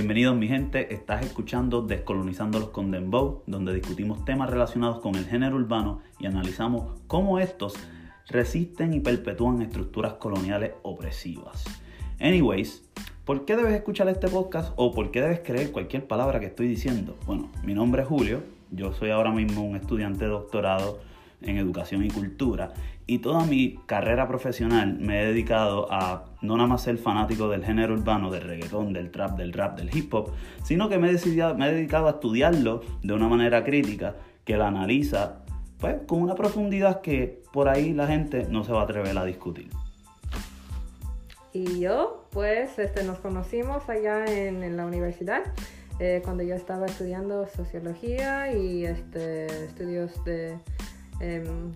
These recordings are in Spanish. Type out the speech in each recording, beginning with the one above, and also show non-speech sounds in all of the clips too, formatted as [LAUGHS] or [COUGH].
Bienvenidos mi gente, estás escuchando Descolonizando los Condembow, donde discutimos temas relacionados con el género urbano y analizamos cómo estos resisten y perpetúan estructuras coloniales opresivas. Anyways, ¿por qué debes escuchar este podcast o por qué debes creer cualquier palabra que estoy diciendo? Bueno, mi nombre es Julio, yo soy ahora mismo un estudiante de doctorado en educación y cultura y toda mi carrera profesional me he dedicado a no nada más ser fanático del género urbano, del reggaetón, del trap, del rap, del hip hop, sino que me he, decidido, me he dedicado a estudiarlo de una manera crítica que la analiza pues, con una profundidad que por ahí la gente no se va a atrever a discutir. Y yo, pues, este, nos conocimos allá en, la universidad. Eh, cuando yo estaba estudiando sociología y este, estudios de Em,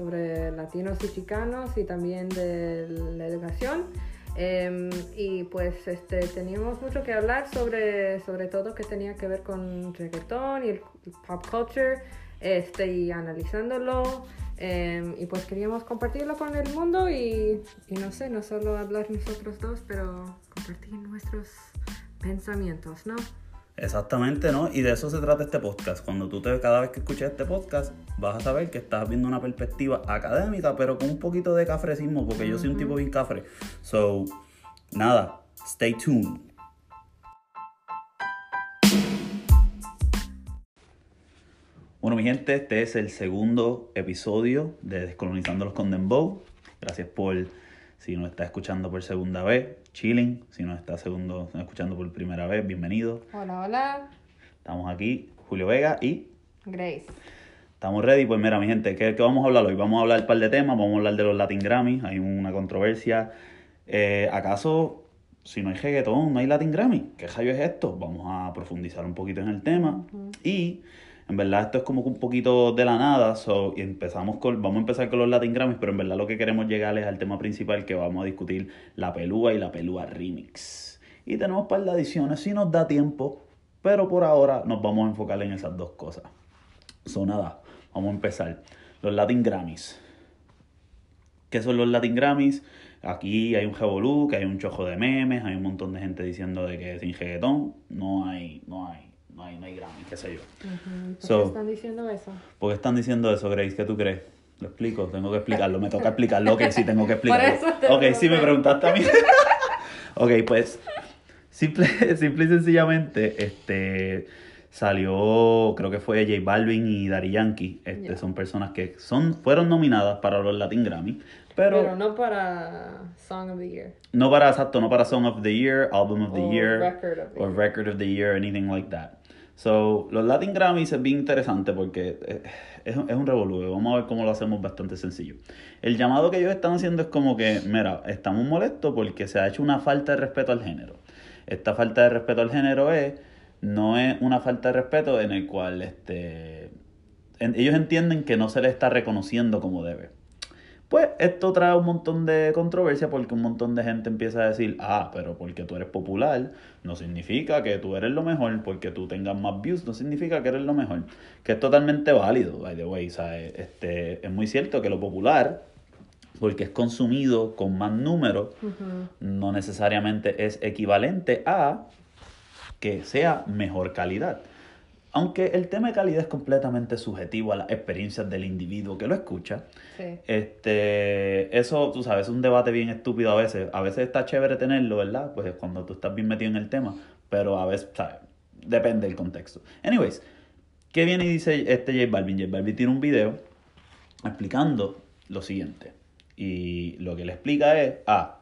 sobre latinos y chicanos y también de la educación. Em, y pues este, teníamos mucho que hablar sobre, sobre todo que tenía que ver con reggaetón y el pop culture este, y analizándolo. Em, y pues queríamos compartirlo con el mundo y, y no sé, no solo hablar nosotros dos, pero compartir nuestros pensamientos, ¿no? Exactamente, ¿no? Y de eso se trata este podcast. Cuando tú te cada vez que escuches este podcast, vas a saber que estás viendo una perspectiva académica, pero con un poquito de cafrecismo, porque yo soy un tipo bien cafre. So, nada, stay tuned. Bueno, mi gente, este es el segundo episodio de Descolonizando los Condembow. Gracias por si nos está escuchando por segunda vez, chilling. Si nos está segundo, escuchando por primera vez, bienvenido. Hola, hola. Estamos aquí, Julio Vega y Grace. Estamos ready. Pues mira, mi gente, ¿qué, vamos a hablar hoy? Vamos a hablar un par de temas. Vamos a hablar de los Latin Grammy. Hay una controversia. Eh, ¿Acaso, si no hay reggaetón, no hay Latin Grammy? ¿Qué rayo es esto? Vamos a profundizar un poquito en el tema. Y en verdad esto es como un poquito de la nada, so, y empezamos con, vamos a empezar con los Latin Grammys, pero en verdad lo que queremos llegar es al tema principal que vamos a discutir, la pelúa y la pelúa remix. Y tenemos un par de adiciones si nos da tiempo, pero por ahora nos vamos a enfocar en esas dos cosas. So nada, vamos a empezar. Los Latin Grammys. ¿Qué son los Latin Grammys? Aquí hay un revolú, que hay un chojo de memes, hay un montón de gente diciendo de que sin reggaetón no hay, no hay no hay, no hay Grammy, qué sé yo. ¿Por qué están diciendo eso? ¿Por qué están diciendo eso, Grace? ¿Qué tú crees? Lo explico, tengo que explicarlo, me toca explicarlo, ok, sí tengo que explicarlo. ok, sí me preguntaste a mí. [LAUGHS] ok, pues, simple, simple y sencillamente, este salió, creo que fue J Balvin y Daddy Yankee. Este, Son personas que son, fueron nominadas para los Latin Grammy. Pero, pero, no para Song of the Year. No para, exacto, no para Song of the Year, Album of the Year, record of the or Record of the Year, anything like that. So, los Latin Grammys es bien interesante porque eh, es, es un revolú. Vamos a ver cómo lo hacemos bastante sencillo. El llamado que ellos están haciendo es como que, mira, estamos molestos porque se ha hecho una falta de respeto al género. Esta falta de respeto al género es, no es una falta de respeto en el cual este, ellos entienden que no se les está reconociendo como debe. Pues esto trae un montón de controversia porque un montón de gente empieza a decir, ah, pero porque tú eres popular no significa que tú eres lo mejor, porque tú tengas más views no significa que eres lo mejor, que es totalmente válido, by the way, ¿sabes? Este, es muy cierto que lo popular, porque es consumido con más números, no necesariamente es equivalente a que sea mejor calidad. Aunque el tema de calidad es completamente subjetivo a las experiencias del individuo que lo escucha, este, eso, tú sabes, es un debate bien estúpido a veces. A veces está chévere tenerlo, ¿verdad? Pues cuando tú estás bien metido en el tema, pero a veces, ¿sabes? Depende del contexto. Anyways, ¿qué viene y dice este J Balvin? J Balvin tiene un video explicando lo siguiente. Y lo que le explica es, ah,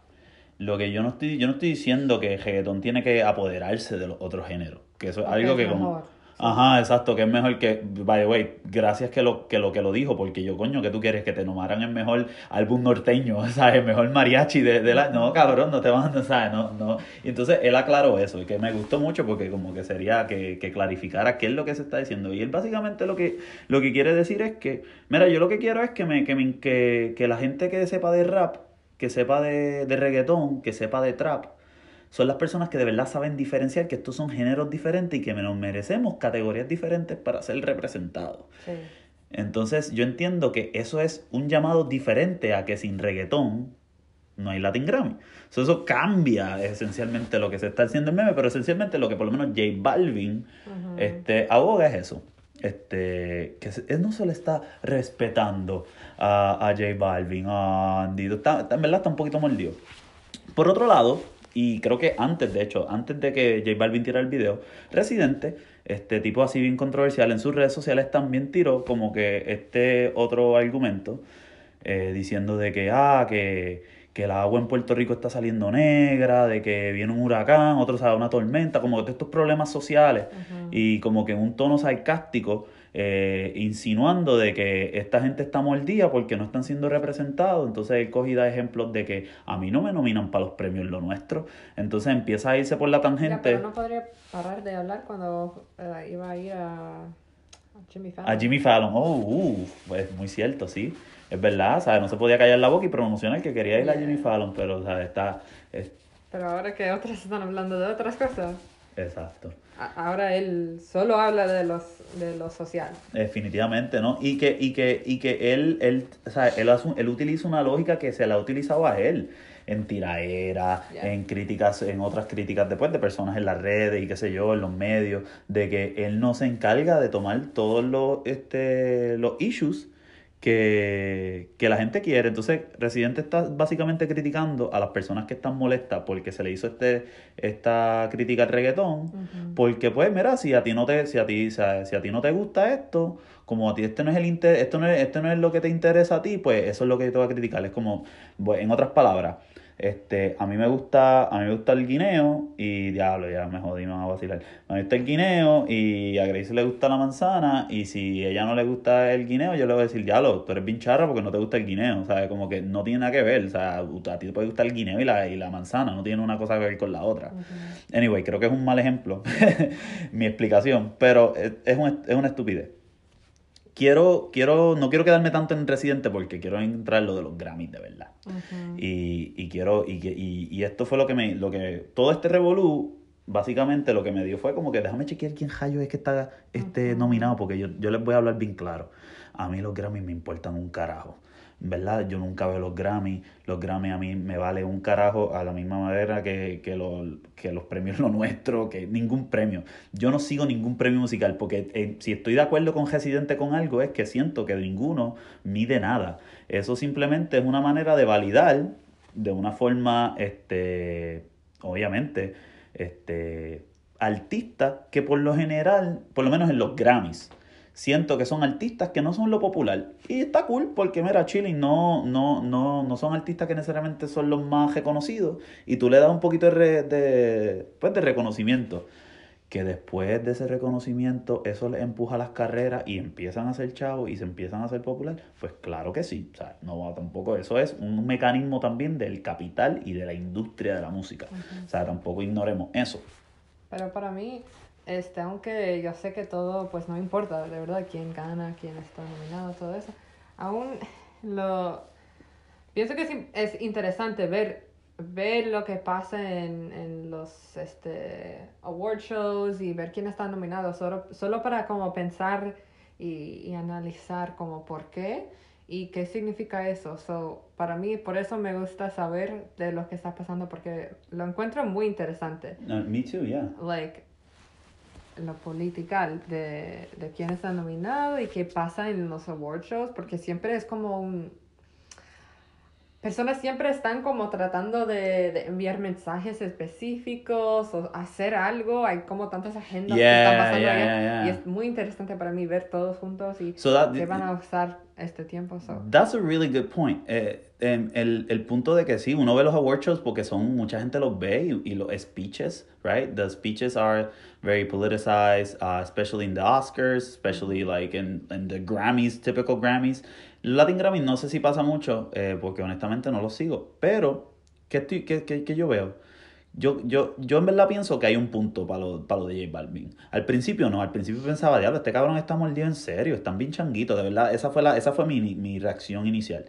lo que yo no estoy, yo no estoy diciendo que el reggaetón tiene que apoderarse de los otros géneros. Que eso es algo que como Ajá, exacto, que es mejor que, by the way, gracias que lo que lo, que lo dijo, porque yo, coño, que tú quieres que te nomaran el mejor álbum norteño, [LAUGHS] ¿sabes? El mejor mariachi de, de la... No, cabrón, no te van [LAUGHS] ¿sabes? No, no. Y entonces él aclaró eso, y que me gustó mucho porque como que sería que, que clarificara qué es lo que se está diciendo. Y él básicamente lo que, lo que quiere decir es que, mira, yo lo que quiero es que, me, que, me, que, que la gente que sepa de rap, que sepa de, de reggaetón, que sepa de trap, son las personas que de verdad saben diferenciar que estos son géneros diferentes y que nos merecemos categorías diferentes para ser representados. Entonces yo entiendo que eso es un llamado diferente a que sin reggaetón no hay Latin Grammy. eso cambia esencialmente lo que se está haciendo en meme, pero esencialmente lo que por lo menos J Balvin este, aboga es eso. Este, que él no se le está respetando a, a J Balvin, a Andy, está, en verdad está un poquito mordido. Por otro lado, y creo que antes, de hecho, antes de que J Balvin tirara el video, Residente, este tipo así bien controversial, en sus redes sociales también tiró como que este otro argumento, eh, diciendo de que, ah, que, que el agua en Puerto Rico está saliendo negra, de que viene un huracán, otro sabe una tormenta, como que estos problemas sociales, y como que en un tono sarcástico, eh, insinuando de que esta gente está mordida porque no están siendo representados. Entonces él coge da ejemplos de que a mí no me nominan para los premios lo nuestro. Entonces empieza a irse por la tangente. pero no podría parar de hablar cuando eh, iba a ir a, Jimmy Fallon. A Jimmy Fallon, oh, uh, pues muy cierto, sí. Es verdad, ¿sabes? No se podía callar la boca y promocionar que quería ir a Jimmy Fallon, pero, sea Está... Pero ahora que otras están hablando de otras cosas. Exacto. Ahora él solo habla de los de lo social. Definitivamente, ¿no? Y que, y que, y que él, él, o sea, él, él utiliza una lógica que se la ha utilizado a él en tiraera, en críticas, en otras críticas después de personas en las redes y qué sé yo, en los medios, de que él no se encarga de tomar todos los, este, los issues que, la gente quiere. Entonces, Residente está básicamente criticando a las personas que están molestas porque se le hizo este esta crítica al reggaetón. Porque, pues, mira, si a ti no te, si a ti, si a ti no te gusta esto, como a ti este no es el inter, esto no es, esto no es lo que te interesa a ti, pues eso es lo que yo te voy a criticar. Es como, en otras palabras, este, a mí me gusta, a mí me gusta el guineo y diablo, ya me jodí, me van a vacilar. A mí me gusta el guineo y a Grace le gusta la manzana y si ella no le gusta el guineo, yo le voy a decir, diablo, tú eres bien charra porque no te gusta el guineo, o como que no tiene nada que ver, o sea, a ti te puede gustar el guineo y la, y la manzana, no tiene una cosa que ver con la otra. Anyway, creo que es un mal ejemplo [LAUGHS] mi explicación, pero es, es, es una estupidez quiero, quiero, no quiero quedarme tanto en Residente porque quiero entrar en lo de los Grammys de verdad. y, y, quiero, y, y, y, esto fue lo que me, lo que, todo este revolú, básicamente lo que me dio fue como que déjame chequear quién Jayo es que está este, nominado, porque yo, yo les voy a hablar bien claro. A mí los Grammys me importan un carajo. ¿Verdad? Yo nunca veo los Grammy. Los Grammy a mí me vale un carajo a la misma manera que, que, que los premios lo nuestro, que ningún premio. Yo no sigo ningún premio musical porque eh, si estoy de acuerdo con Residente con algo es que siento que ninguno mide nada. Eso simplemente es una manera de validar de una forma, este, obviamente, este, artista que por lo general, por lo menos en los Grammys, siento que son artistas que no son lo popular. Y está cool porque, mira, Chilling no, no, no, no son artistas que necesariamente son los más reconocidos. Y tú le das un poquito de, de, pues, de reconocimiento. Que después de ese reconocimiento, eso les empuja las carreras y empiezan a ser chavos y se empiezan a hacer popular. Pues claro que sí. O sea, no va tampoco. Eso es un mecanismo también del capital y de la industria de la música. O sea, tampoco ignoremos eso. Pero para mí, este, aunque yo sé que todo, pues no importa, de verdad, quién gana, quién está nominado, todo eso. Aún lo... Pienso que es, interesante ver, ver lo que pasa en, en los este, award shows y ver quién está nominado, solo, solo para como pensar y, y analizar como por qué y qué significa eso. So, para mí, por eso me gusta saber de lo que está pasando porque lo encuentro muy interesante. me too, yeah. Like, lo political de, de quién está nominado y qué pasa en los award shows, porque siempre es como un... Personas siempre están como tratando de, enviar mensajes específicos o hacer algo. Hay como tantas agendas que están pasando allá. Y es muy interesante para mí ver todos juntos y que van a usar este tiempo. So. That's a really good point. Eh, em, el, el, punto de que sí, uno ve los award shows porque son, mucha gente los ve y, y los speeches, right? The speeches are very politicized, uh, especially in the Oscars, especially like in, in the Grammys, typical Grammys. Latin Grammy no sé si pasa mucho, eh, porque honestamente no lo sigo, pero ¿qué, estoy, qué, qué, qué yo veo? Yo, yo, yo en verdad pienso que hay un punto para lo, para lo de J Balvin. Al principio no, al principio pensaba, diablo, este cabrón está mordido en serio, están bien changuitos, de verdad. Esa fue, la, esa fue mi, mi reacción inicial.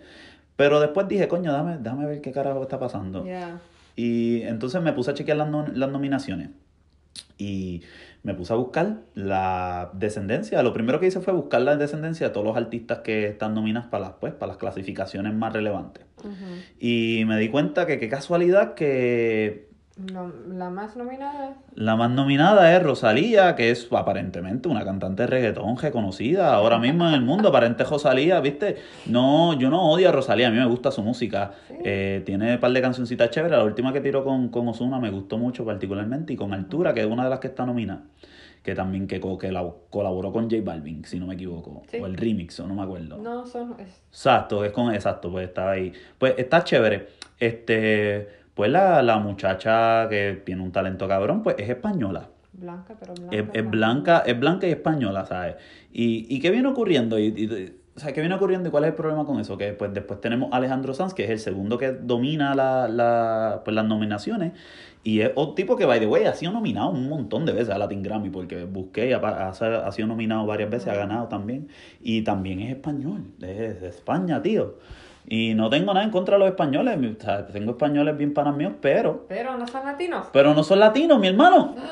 Pero después dije, coño, dame, dame ver qué carajo está pasando. Y entonces me puse a chequear las, las nominaciones. Y me puse a buscar la descendencia. Lo primero que hice fue buscar la descendencia de todos los artistas que están nominados para las, pues, para las clasificaciones más relevantes. Y me di cuenta que qué casualidad que la más nominada. La más nominada es Rosalía, que es aparentemente una cantante de reggaetón reconocida ahora mismo en el mundo. Aparente Rosalía, ¿viste? No, yo no odio a Rosalía, a mí me gusta su música. Eh, tiene un par de cancioncitas chéveres. La última que tiró con, con Osuna me gustó mucho particularmente. Y con Altura, que es una de las que está nominada. Que también que, que la, colaboró con J Balvin, si no me equivoco. O el remix, o no me acuerdo. No, son... Exacto, es con... Exacto, pues estaba ahí. Pues está chévere. Este pues la, muchacha que tiene un talento cabrón, pues es española. Blanca, pero blanca. Es, blanca, es blanca y española, ¿sabes? ¿Y, y qué viene ocurriendo? Y, o sea, ¿qué viene ocurriendo y cuál es el problema con eso? Que pues después tenemos Alejandro Sanz, que es el segundo que domina la, la, pues, las nominaciones. Y es un tipo que, by the way, ha sido nominado un montón de veces a Latin Grammy, porque busqué, ha, ha, sido nominado varias veces, ha ganado también. Y también es español, es de España, tío. Y no tengo nada en contra de los españoles. O sea, tengo españoles bien panas míos, pero. Pero no son latinos. Pero no son latinos, mi hermano. [GASPS]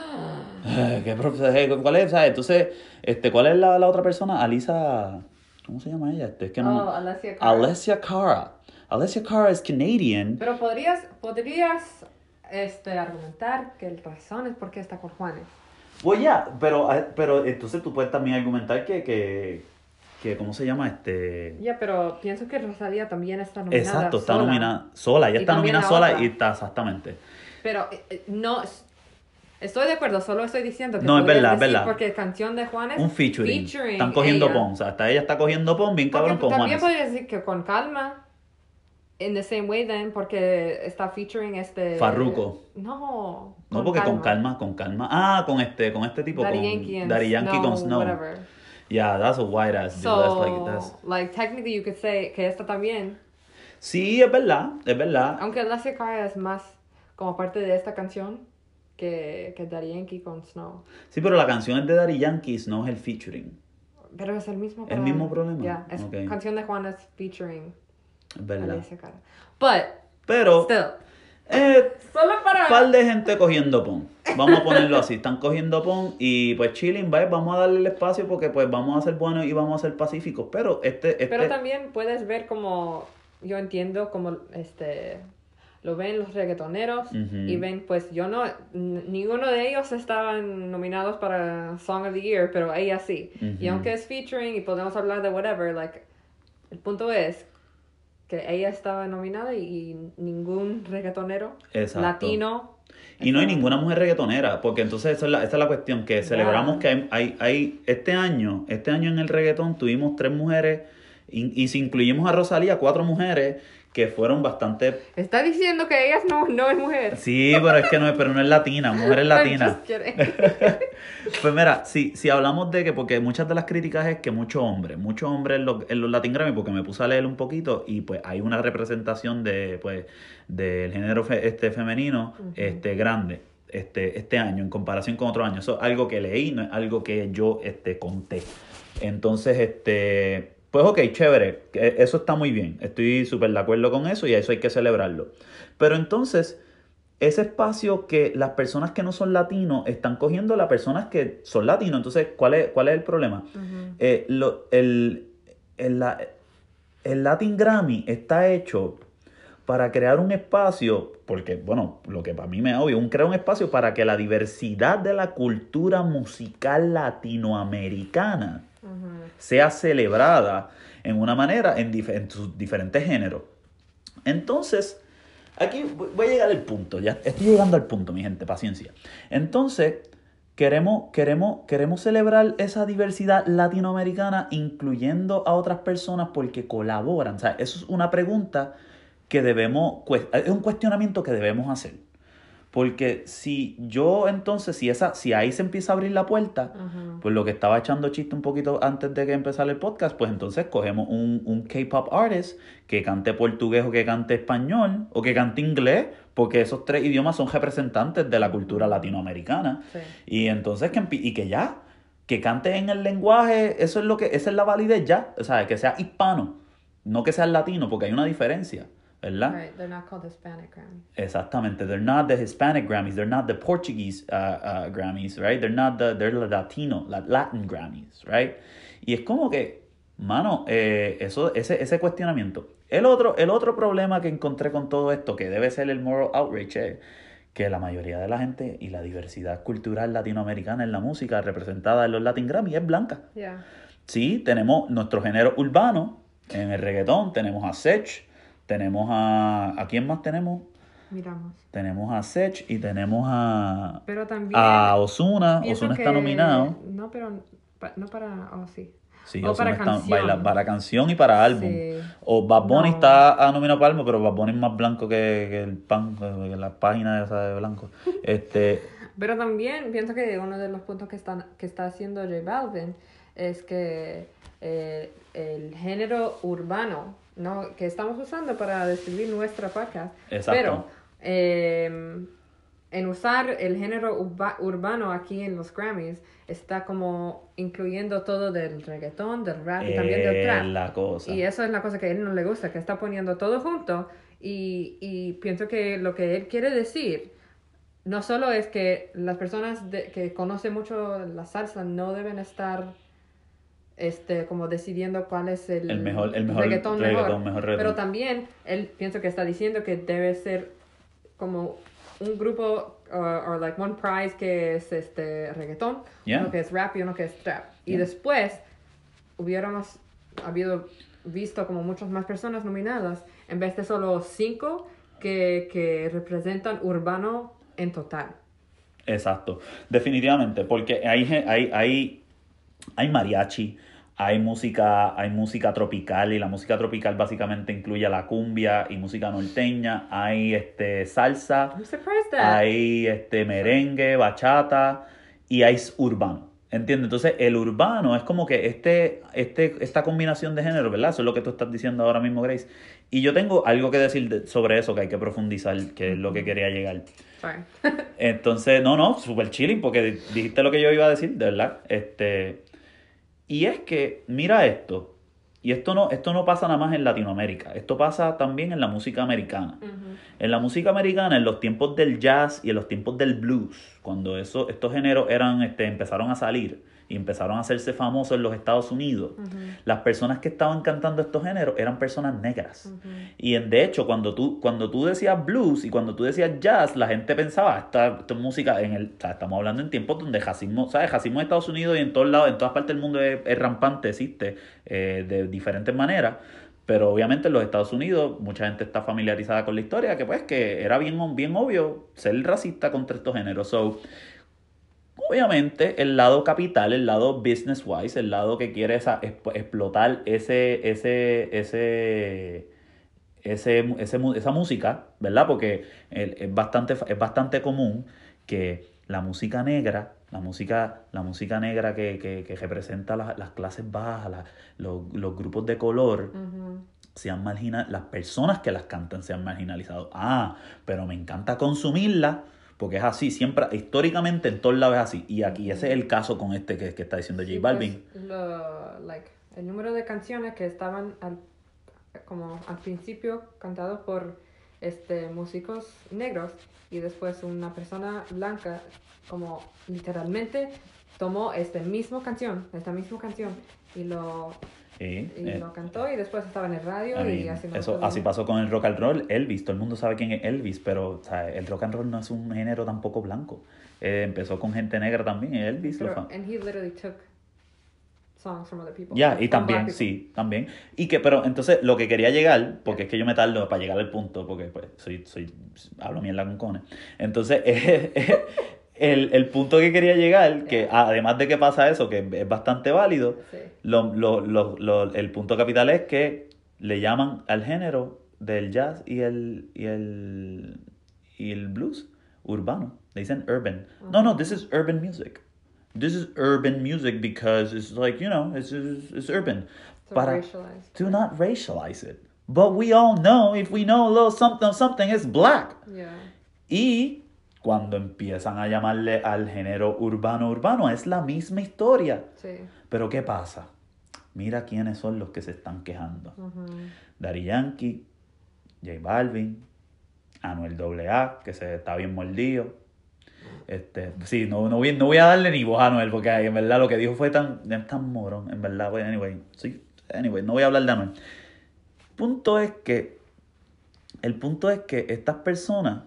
Eh, ¿Qué, ¿Cuál es? ¿sabes? Entonces, este, ¿cuál es la, la, otra persona? Alisa. ¿Cómo se llama ella? Este, es que no. Oh, Alessia Cara. Alessia Cara. Alessia Cara es Canadian. Pero podrías, podrías este, argumentar que el razón es porque está con Juanes. Pues ya, pero, eh, pero entonces tú puedes también argumentar que, que que ¿cómo se llama? este Ya, pero pienso que Rosalía también está nominada Exacto, está nominada sola, ella está nominada sola y está exactamente. Pero eh, eh, no Estoy de acuerdo, solo estoy diciendo que No, es verdad, es verdad. Porque canción de Juan es un featuring. Están cogiendo pon, o sea, hasta ella está cogiendo pon bien cabrón con También podría decir que con calma In the same way then, porque está featuring este... Farruko. No. No, porque con calma, con calma. Ah, con este, con este tipo, Daddy con Yankee Daddy Yankee con Snow. Whatever. Yeah, that's a white ass dude. So, that's like, that's... like, technically you could say que esta también. Sí, es verdad, es verdad. Aunque Alessia Cara es más como parte de esta canción que, que Daddy Yankee con Snow. Sí, pero la canción es de Daddy Yankee, Snow es el featuring. Pero es el mismo problema. El mismo problema. Yeah, es canción de Juan es featuring. Es verdad. Cara. But, pero, still. Eh, Solo para... Un par de gente cogiendo pon. Vamos a ponerlo así. Están cogiendo pon y pues chilling, ¿vale? Vamos a darle el espacio porque pues vamos a ser buenos y vamos a ser pacíficos. Pero este, este... Pero también puedes ver como... Yo entiendo como este... Lo ven los reggaetoneros y ven, pues yo no, ninguno de ellos estaban nominados para Song of the Year, pero ella sí. Y aunque es featuring y podemos hablar de whatever, like, el punto es que ella estaba nominada y, ningún reggaetonero latino. Y no hay ninguna mujer reggaetonera, porque entonces esa es la, esa es la cuestión, que celebramos que hay, hay, hay, este año, este año en el reggaetón tuvimos tres mujeres, y, y si incluimos a Rosalía, cuatro mujeres, que fueron bastante... Está diciendo que ella no, no es mujer. Sí, pero es que no es, pero no es latina, mujer es [LAUGHS] latina. [LAUGHS] pues mira, si, si hablamos de que, porque muchas de las críticas es que muchos hombres, muchos hombres en los, en los Latin Grammy, porque me puse a leer un poquito y pues hay una representación de, pues, del género este femenino este, grande. Este, este año en comparación con otros años. Eso es algo que leí, no es algo que yo este, conté. Entonces, este, pues ok, chévere, eso está muy bien, estoy súper de acuerdo con eso y eso hay que celebrarlo. Pero entonces, ese espacio que las personas que no son latinos están cogiendo las personas que son latinos, entonces, ¿cuál es, cuál es el problema? Eh, el, el, el Latin Grammy está hecho para crear un espacio, porque, bueno, lo que para mí me obvio, un crear un espacio para que la diversidad de la cultura musical latinoamericana sea celebrada en una manera en, sus diferentes géneros. Entonces, aquí voy a llegar al punto, ya estoy llegando al punto, mi gente, paciencia. Entonces, queremos, queremos, queremos celebrar esa diversidad latinoamericana incluyendo a otras personas porque colaboran. O sea, eso es una pregunta que debemos, es un cuestionamiento que debemos hacer. Porque si yo entonces, si esa, si ahí se empieza a abrir la puerta, pues lo que estaba echando chiste un poquito antes de que empezara el podcast, pues entonces cogemos un, un K-pop artist que cante portugués o que cante español o que cante inglés, porque esos tres idiomas son representantes de la cultura latinoamericana. Y entonces que y que ya, que cante en el lenguaje, eso es lo que, esa es la validez ya, o sea, que sea hispano, no que sea latino, porque hay una diferencia. ¿Verdad? Right, they're not called Hispanic Grammys. Exactamente, they're not the Hispanic Grammys, they're not the Portuguese uh, uh, Grammys, right? They're not the, they're the Latino, Latin Grammys, right? Y es como que, mano, eh, eso, ese, ese cuestionamiento. El otro, el otro problema que encontré con todo esto, que debe ser el moral outrage, es que la mayoría de la gente y la diversidad cultural latinoamericana en la música representada en los Latin Grammy es blanca. Yeah. Sí, tenemos nuestro género urbano en el reggaetón, tenemos a Sech, tenemos a... ¿A quién más tenemos? Miramos. Tenemos a Sech y tenemos a... Pero también... A Osuna. Osuna está nominado. No, pero no para... Oh, sí. Sí, o para canción. para canción y para álbum. O Bad Bunny está está nominado para álbum, pero Bad Bunny es más blanco que, el pan, que la página esa de blanco. [LAUGHS] Este... pero también pienso que uno de los puntos que, están, que está haciendo J Balvin es que eh, el género urbano ¿no? que estamos usando para describir nuestra podcast, Exacto. pero eh, en usar el género urbano aquí en los Grammys está como incluyendo todo del reggaetón, del rap y también del trap. La cosa. Y eso es la cosa que a él no le gusta, que está poniendo todo junto y, y pienso que lo que él quiere decir no solo es que las personas que conocen mucho la salsa no deben estar este como decidiendo cuál es el, mejor el mejor reggaetón, mejor, pero también él pienso que está diciendo que debe ser como un grupo o like one prize que es este reggaetón, uno que es rap y uno que es trap. Y después hubiéramos habido visto como muchas más personas nominadas en vez de solo cinco que, que representan urbano en total. Exacto, definitivamente, porque hay, hay, hay, hay mariachi, hay música, hay música tropical y la música tropical básicamente incluye la cumbia y música norteña, hay este salsa, hay este merengue, bachata y hay urbano. ¿Entiendes? Entonces el urbano es como que este, este, esta combinación de género, ¿verdad? Eso es lo que tú estás diciendo ahora mismo, Grace. Y yo tengo algo que decir sobre eso que hay que profundizar, que es lo que quería llegar. [LAUGHS] Entonces, no, no, super chilling, porque dijiste lo que yo iba a decir, de verdad. Este, y es que, mira esto, y esto no, esto no pasa nada más en Latinoamérica, esto pasa también en la música americana. En la música americana, en los tiempos del jazz y en los tiempos del blues, cuando eso, estos géneros eran, este, empezaron a salir, y empezaron a hacerse famosos en los Estados Unidos, las personas que estaban cantando estos géneros eran personas negras. Y en, de hecho, cuando tú, cuando tú decías blues y cuando tú decías jazz, la gente pensaba, esta, esta música, en el, estamos hablando en tiempos donde jacismo, ¿sabes? Jacismo en Estados Unidos y en todos lados, en todas partes del mundo es, rampante, existe eh, de diferentes maneras. Pero obviamente en los Estados Unidos mucha gente está familiarizada con la historia, que pues que era bien, bien obvio ser racista contra estos géneros. So, obviamente el lado capital, el lado business wise, el lado que quiere esa, explotar ese, ese, ese, ese, esa música, ¿verdad? Porque es bastante, es bastante común que la música negra, la música, la música negra que, que, representa las, clases bajas, los, grupos de color, sean marginalizados, las personas que las cantan sean marginalizados. Ah, pero me encanta consumirla porque es así, siempre, históricamente en todos lados es así. Y aquí ese es el caso con este que, que está diciendo J Balvin. Pues, el número de canciones que estaban al, como al principio cantados por este músicos negros y después una persona blanca como literalmente tomó esta misma canción, esta misma canción y lo y eh, lo cantó y después estaba en el radio y así Eso así pasó con el rock and roll, Elvis, todo el mundo sabe quién es Elvis, pero el rock and roll no es un género tampoco blanco. Eh, empezó con gente negra también, Elvis pero, lo and he literally took songs from other people. Ya, y también, sí, también. Y que, pero entonces lo que quería llegar, porque es que yo me tardo para llegar al punto, porque pues soy, soy, hablo mierda con cones. Entonces, [LAUGHS] el, el, punto que quería llegar, que además de que pasa eso, que es bastante válido, lo, lo, lo, el punto capital es que le llaman al género del jazz y el, y el, y el blues urbano. Le dicen urban. No, no, this is urban music. This is urban music because it's like, you know, it's, it's, it's urban. Para, do not racialize it. But we all know, if we know a little something, something, it's black. Yeah. Y cuando empiezan a llamarle al género urbano urbano, es la misma historia. Sí. Pero ¿qué pasa? Mira quiénes son los que se están quejando. Dari Yankee, J Balvin, Anuel AA, que se está bien mordido. Este, sí, no, no, voy, no voy a darle ni voz a Anuel, porque en verdad lo que dijo fue tan, tan morón, en verdad, pues, anyway, sí, anyway, no voy a hablar de Anuel. Punto es que, el punto es que estas personas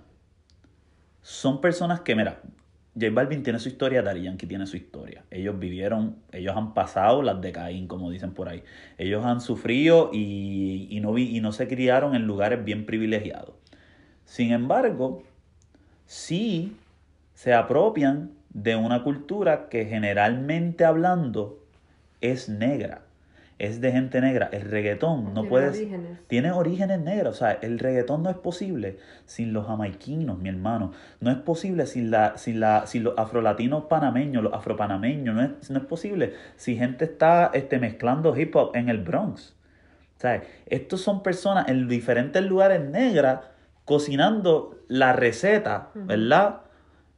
son personas que, mira, J Balvin tiene su historia, Daddy Yankee tiene su historia. Ellos vivieron, ellos han pasado las de Caín, como dicen por ahí. Ellos han sufrido y, y no, vi, y no se criaron en lugares bien privilegiados. Sin embargo, sí se apropian de una cultura que generalmente hablando es negra es de gente negra. El reggaetón no puede... Tiene orígenes negros. O sea, el reggaetón no es posible sin los jamaiquinos, mi hermano. No es posible sin, la, sin, la, sin los afrolatinos panameños, los afropanameños. No es, no es posible si gente está este, mezclando hip hop en el Bronx. O sea, estos son personas en diferentes lugares negras cocinando la receta, ¿verdad?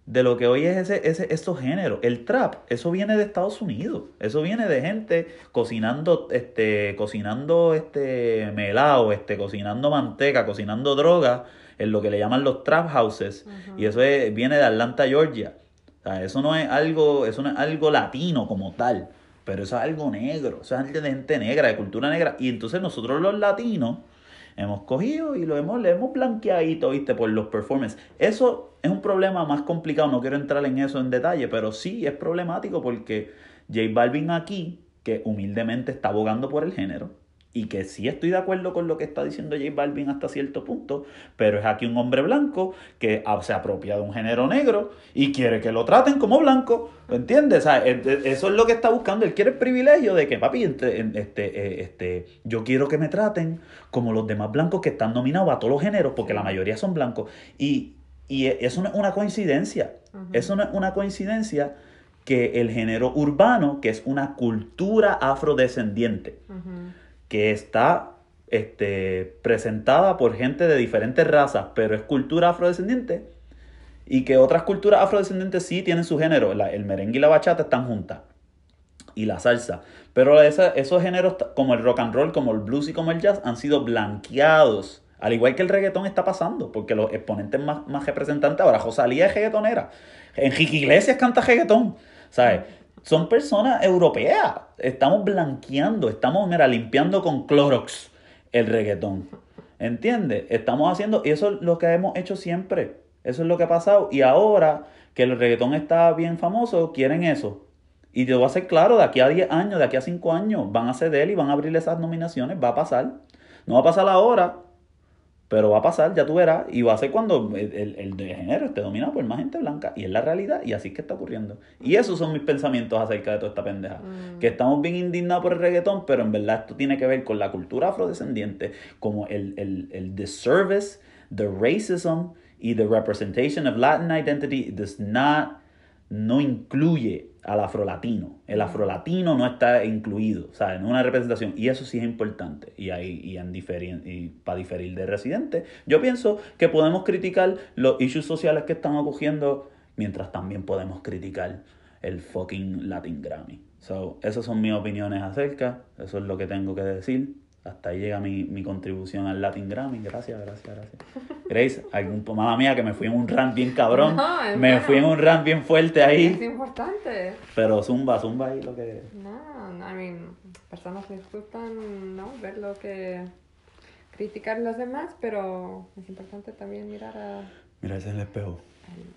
De lo que hoy es ese, ese, estos géneros. El trap, eso viene de Estados Unidos. Eso viene de gente cocinando, este, cocinando este melao, este, cocinando manteca, cocinando droga en lo que le llaman los trap houses. Y eso viene de Atlanta, Georgia. O sea, eso no es algo, eso no es algo latino como tal. Pero eso es algo negro. Eso es de gente negra, de cultura negra. Y entonces nosotros los latinos hemos cogido y lo hemos, le hemos blanqueadito, ¿viste? Por los performances. Eso es un problema más complicado, no quiero entrar en eso en detalle, pero sí es problemático porque J Balvin aquí, que humildemente está abogando por el género, y que sí estoy de acuerdo con lo que está diciendo J Balvin hasta cierto punto, pero es aquí un hombre blanco que se apropia de un género negro y quiere que lo traten como blanco, ¿entiendes? eso es lo que está buscando, él quiere el privilegio de que, papi, este, eh, este, yo quiero que me traten como los demás blancos que están nominados a todos los géneros, porque la mayoría son blancos, y, y eso no es una coincidencia, eso no es una coincidencia que el género urbano, que es una cultura afrodescendiente, que está este, presentada por gente de diferentes razas, pero es cultura afrodescendiente, y que otras culturas afrodescendientes sí tienen su género, el merengue y la bachata están juntas, y la salsa, pero esos géneros como el rock and roll, como el blues y como el jazz han sido blanqueados, al igual que el reggaetón está pasando, porque los exponentes más, más representantes ahora, Josalía es reggaetonera, Enrique Iglesias canta reggaetón, ¿sabes? Son personas europeas. Estamos blanqueando, estamos, mira, limpiando con Clorox el reggaetón. ¿Entiendes? Estamos haciendo, y eso es lo que hemos hecho siempre. Eso es lo que ha pasado. Y ahora que el reggaetón está bien famoso, quieren eso. Y te voy a ser claro, de aquí a 10 años, de aquí a 5 años, van a ceder y van a abrir esas nominaciones. Va a pasar. No va a pasar ahora, pero va a pasar, ya tú verás, y va a ser cuando el, el, de género esté dominado por más gente blanca. Y es la realidad, y así es que está ocurriendo. Y esos son mis pensamientos acerca de toda esta pendeja. Mm. Que estamos bien indignados por el reggaetón, pero en verdad esto tiene que ver con la cultura afrodescendiente, como el, el, el disservice, the racism y the representation of Latin identity does not, no incluye al afrolatino. El afrolatino no está incluido, o sea, en una representación. Y eso sí es importante. Y, ahí, y, en y para diferir de residente, yo pienso que podemos criticar los issues sociales que están ocurriendo, mientras también podemos criticar el fucking Latin Grammy. So, esas son mis opiniones acerca. Eso es lo que tengo que decir. Hasta ahí llega mi, mi contribución al Latin Grammy. Gracias, gracias, gracias. Grace, algún, mala mía que me fui en un rant bien cabrón. [LAUGHS] me fui en un rant bien fuerte ahí. Es importante. Pero zumba, zumba ahí lo que... No, I mean, personas disfrutan, ¿no? Ver lo que... Criticar a los demás, pero es importante también mirar a... Mirarse en el espejo.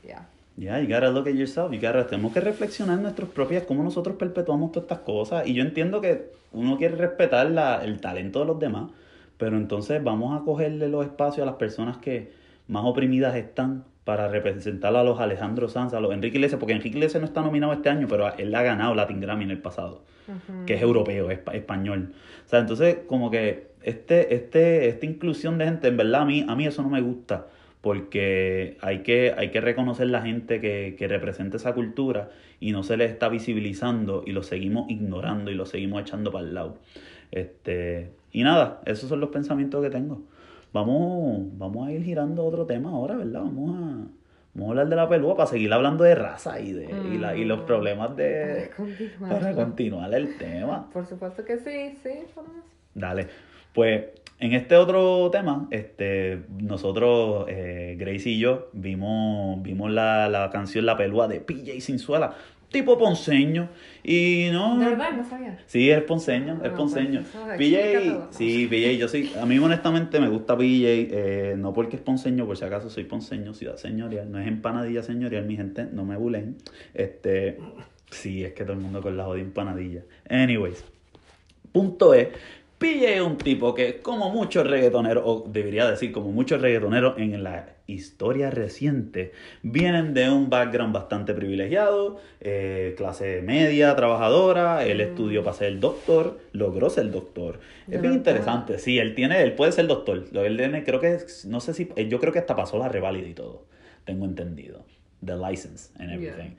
Ya. Ya, yeah, you gotta look at yourself. You gotta, tenemos que reflexionar en nuestras propias, cómo nosotros perpetuamos todas estas cosas. Y yo entiendo que uno quiere respetar la, el talento de los demás, pero entonces vamos a cogerle los espacios a las personas que más oprimidas están para representar a los Alejandro Sanz, a los Enrique Iglesias, porque Enrique Iglesias no está nominado este año, pero él ha ganado Latin Grammy en el pasado, que es europeo, es español. O sea, entonces como que este, este, esta inclusión de gente, en verdad a mí, a mí eso no me gusta porque hay que, hay que reconocer la gente que, que representa esa cultura y no se les está visibilizando y lo seguimos ignorando y lo seguimos echando para el lado. Este, y nada, esos son los pensamientos que tengo. Vamos, vamos a ir girando otro tema ahora, ¿verdad? Vamos a, vamos a hablar de la pelúa para seguir hablando de raza y de y, la, y los mm. problemas de... Para continuar. el tema. Por supuesto que sí, sí. Dale. Pues en este otro tema, este, nosotros, eh, Grace y yo, vimos, vimos la, la canción La Pelúa de PJ Sinzuela tipo ponceño. Y no. ¿De verdad? No sabía. Sí, es ponceño, es ponceño. PJ, sí, PJ, yo soy. A mí, honestamente, me gusta PJ. Eh, no porque es ponceño, por si acaso soy ponceño, ciudad señorial. No es empanadilla señorial, mi gente, no me bulen. Este. Sí, es que todo el mundo con la jodida empanadilla. Anyways. Punto es PJ es un tipo que, como muchos reggaetoneros, o debería decir, como muchos reggaetoneros en la historia reciente, vienen de un background bastante privilegiado, eh, clase media, trabajadora, él mm. estudió para ser doctor, logró ser doctor. Es bien interesante, sí, él tiene, él puede ser doctor. Él tiene, creo que, no sé si, yo creo que hasta pasó la reválida y todo, tengo entendido the license and everything.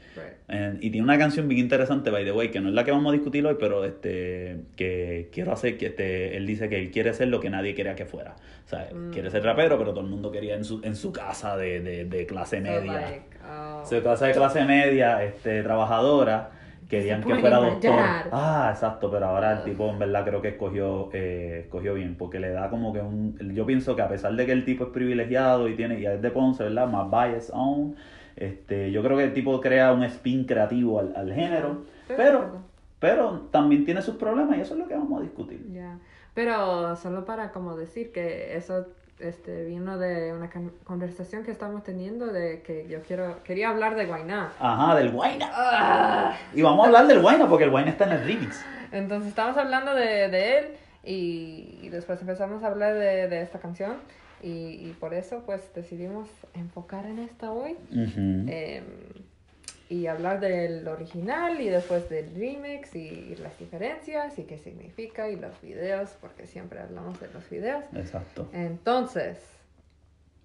y tiene una canción bien interesante, by the way, que no es la que vamos a discutir hoy, pero este que quiero hacer que este, él dice que él quiere ser lo que nadie quería que fuera. O sea, mm. quiere ser rapero, pero todo el mundo quería en su, en su casa de, de, de clase media. Oh. Su casa de clase media, este, trabajadora querían que fuera doctor. Ah, exacto, pero ahora el tipo en verdad creo que escogió, eh, escogió bien, porque le da como que un... Yo pienso que a pesar de que el tipo es privilegiado y tiene y es de Ponce, ¿verdad? Más bias on, este, yo creo que el tipo crea un spin creativo al, al género, pero, pero también tiene sus problemas y eso es lo que vamos a discutir. Pero solo para como decir que eso este, vino de una conversación que estamos teniendo de que yo quiero quería hablar de Guainá. Ajá, del Guainá. Ah. Y vamos a hablar del Guainá porque el Guainá está en el remix. Entonces estamos hablando de, de él y, y, después empezamos a hablar de, de esta canción. Y, y, por eso pues decidimos enfocar en esta hoy em, y hablar del original y después del remix y, las diferencias y qué significa y los videos, porque siempre hablamos de los videos. Exacto. Entonces.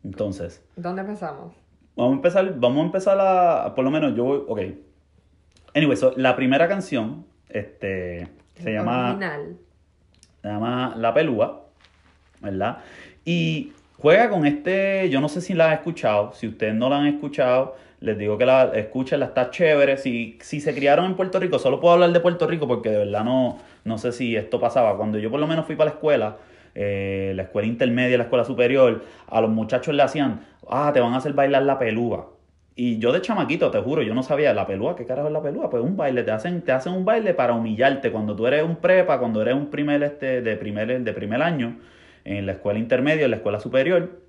Entonces. ¿Dónde empezamos? Vamos a empezar, vamos a empezar a, por lo menos yo, ok. Anyway, la primera canción, este, se llama... Original. Se llama La Pelúa, ¿verdad? Y Juega con este, yo no sé si la han escuchado, si ustedes no la han escuchado, les digo que la escuchen, la está chévere. Si, si se criaron en Puerto Rico, solo puedo hablar de Puerto Rico porque de verdad no, no sé si esto pasaba. Cuando yo por lo menos fui para la escuela, eh, la escuela intermedia, la escuela superior, a los muchachos le hacían, ah, te van a hacer bailar la pelúa. Y yo de chamaquito, te juro, yo no sabía la pelúa, ¿qué carajo es la pelúa? Pues un baile, te hacen, te hacen un baile para humillarte cuando tú eres un prepa, cuando eres un primer este, de primer, de primer año en la escuela intermedia, en la escuela superior,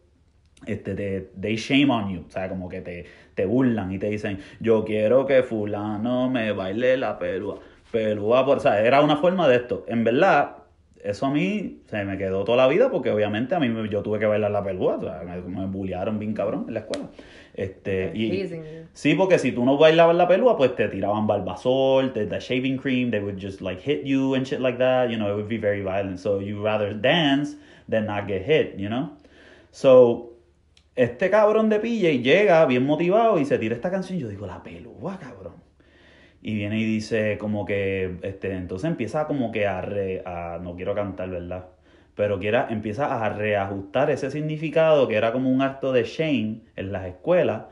este, te, they shame on you, o sea, como que te, te burlan y te dicen, yo quiero que fulano me baile la pelúa, pelúa, por, o sea, era una forma de esto. En verdad, eso a mí se me quedó toda la vida porque obviamente a mí yo tuve que bailar la pelúa, o sea, me, me bullearon bien cabrón en la escuela. Este, y, sí, porque si tú no bailabas la pelúa, pues te tiraban barbasol, te, the shaving cream, they would just like hit you and shit like that, you know, it would be very violent. So you rather dance than not get hit, you know? So, este cabrón de PJ llega bien motivado y se tira esta canción. Yo digo, la pelúa, cabrón. Y viene y dice como que, este, entonces empieza como que a, re, a no quiero cantar, ¿verdad? Pero quiera, empieza a reajustar ese significado que era como un acto de shame en las escuelas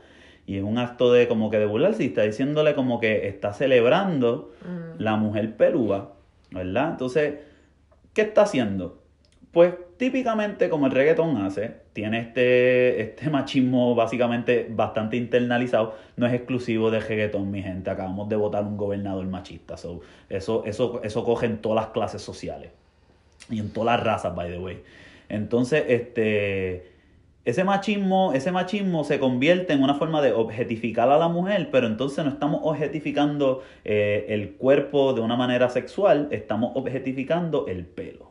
y es un acto de como que de burlarse y está diciéndole como que está celebrando mm. la mujer pelúa, ¿verdad? Entonces, ¿qué está haciendo? Pues típicamente como el reggaetón hace, tiene este, este machismo básicamente bastante internalizado, no es exclusivo de reggaetón, mi gente, acabamos de votar un gobernador machista, so, eso, eso, eso coge en todas las clases sociales y en todas las razas, by the way. Entonces, este, ese machismo, ese machismo se convierte en una forma de objetificar a la mujer, pero entonces no estamos objetificando eh, el cuerpo de una manera sexual, estamos objetificando el pelo.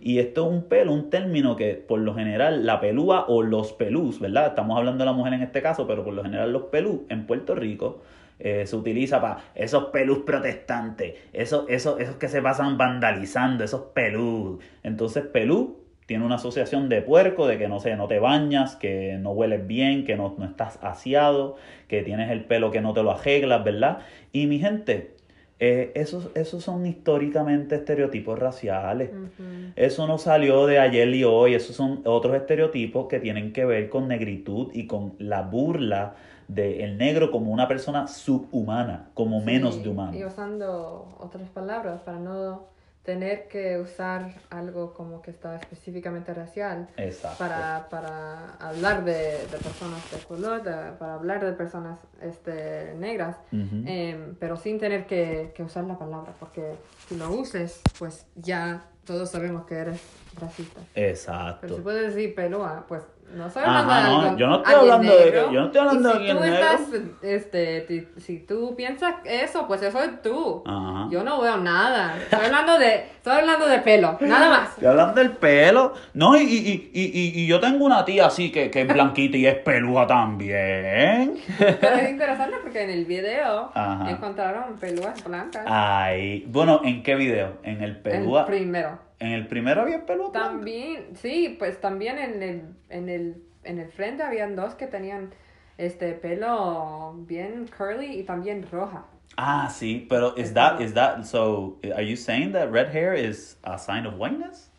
Y esto es un pelo, un término que por lo general la pelúa o los pelús, ¿verdad? Estamos hablando de la mujer en este caso, pero por lo general los pelús en Puerto Rico eh, se utiliza para esos pelús protestantes, esos, esos, esos que se pasan vandalizando, esos pelús. Entonces pelú tiene una asociación de puerco, de que no sé, no te bañas, que no hueles bien, que no, no estás aseado, que tienes el pelo que no te lo arreglas, ¿verdad? Y mi gente, eh, esos, esos son históricamente estereotipos raciales. Eso no salió de ayer y hoy, esos son otros estereotipos que tienen que ver con negritud y con la burla del negro como una persona subhumana, como menos de humano. Y usando otras palabras para no tener que usar algo como que está específicamente racial para, para hablar de, de, personas de color, para hablar de personas este, negras, em, pero sin tener que, que usar la palabra, porque si lo uses, pues ya todos sabemos que eres racista. Exacto. Pero si puedes decir pelúa, pues no estoy hablando de no, yo no estoy hablando de yo no estoy hablando de si tú estás, este, si tú piensas eso, pues eso es tú. Ajá. Yo no veo nada. Estoy hablando de, estoy hablando de pelo, nada más. Estoy hablando del pelo. No, y, y, y, y, yo tengo una tía así que, que es [LAUGHS] blanquita y es pelúa también. Pero es [LAUGHS] interesante porque en el video encontraron pelúas blancas. Ay, bueno, ¿en qué video? En el pelúa. El primero. ¿En el primero había pelo También, sí, pues también en el, en el, en el frente habían dos que tenían este pelo bien curly y también roja. Ah, sí, pero is that is that so are you saying that red hair is a sign of whiteness?